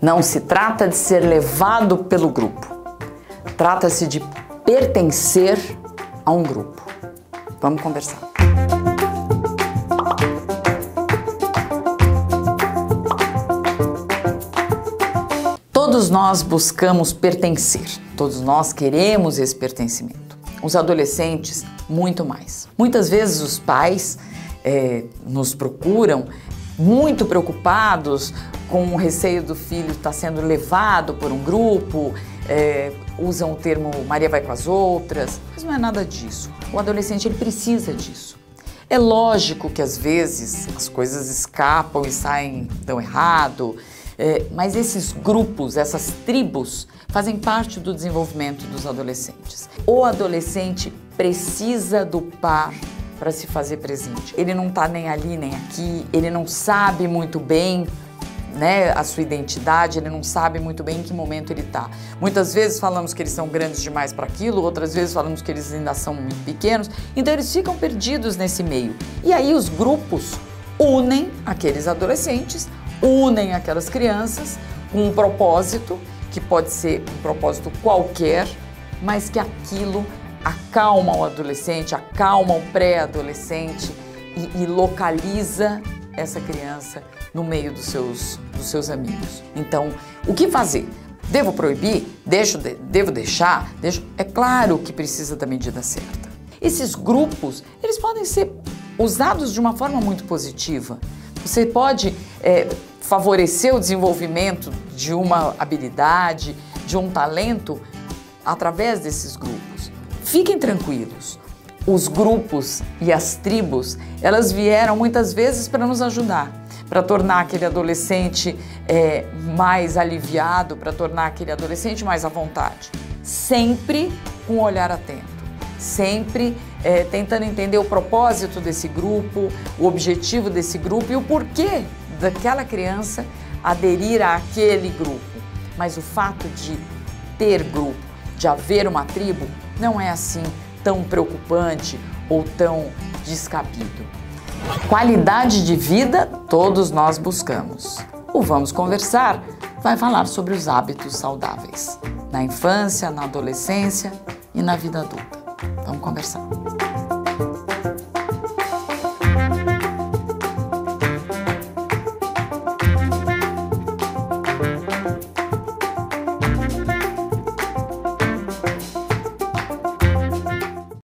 Não se trata de ser levado pelo grupo. Trata-se de pertencer a um grupo. Vamos conversar. Todos nós buscamos pertencer, todos nós queremos esse pertencimento. Os adolescentes, muito mais. Muitas vezes os pais é, nos procuram muito preocupados com o receio do filho estar sendo levado por um grupo, é, usam o termo Maria vai com as outras, mas não é nada disso. O adolescente ele precisa disso. É lógico que às vezes as coisas escapam e saem tão errado, é, mas esses grupos, essas tribos, fazem parte do desenvolvimento dos adolescentes. O adolescente precisa do par para se fazer presente. Ele não está nem ali nem aqui, ele não sabe muito bem né, a sua identidade, ele não sabe muito bem em que momento ele está. Muitas vezes falamos que eles são grandes demais para aquilo, outras vezes falamos que eles ainda são muito pequenos, então eles ficam perdidos nesse meio. E aí os grupos unem aqueles adolescentes, unem aquelas crianças com um propósito, que pode ser um propósito qualquer, mas que aquilo acalma o adolescente, acalma o pré-adolescente e, e localiza essa criança no meio dos seus, dos seus amigos. Então, o que fazer? Devo proibir? Deixo, devo deixar? Deixo? É claro que precisa da medida certa. Esses grupos, eles podem ser usados de uma forma muito positiva. Você pode é, favorecer o desenvolvimento de uma habilidade, de um talento através desses grupos. Fiquem tranquilos. Os grupos e as tribos, elas vieram muitas vezes para nos ajudar para tornar aquele adolescente é, mais aliviado, para tornar aquele adolescente mais à vontade. Sempre com um olhar atento, sempre é, tentando entender o propósito desse grupo, o objetivo desse grupo e o porquê daquela criança aderir àquele grupo. Mas o fato de ter grupo, de haver uma tribo, não é assim tão preocupante ou tão descabido. Qualidade de vida todos nós buscamos. O Vamos Conversar vai falar sobre os hábitos saudáveis na infância, na adolescência e na vida adulta. Vamos conversar.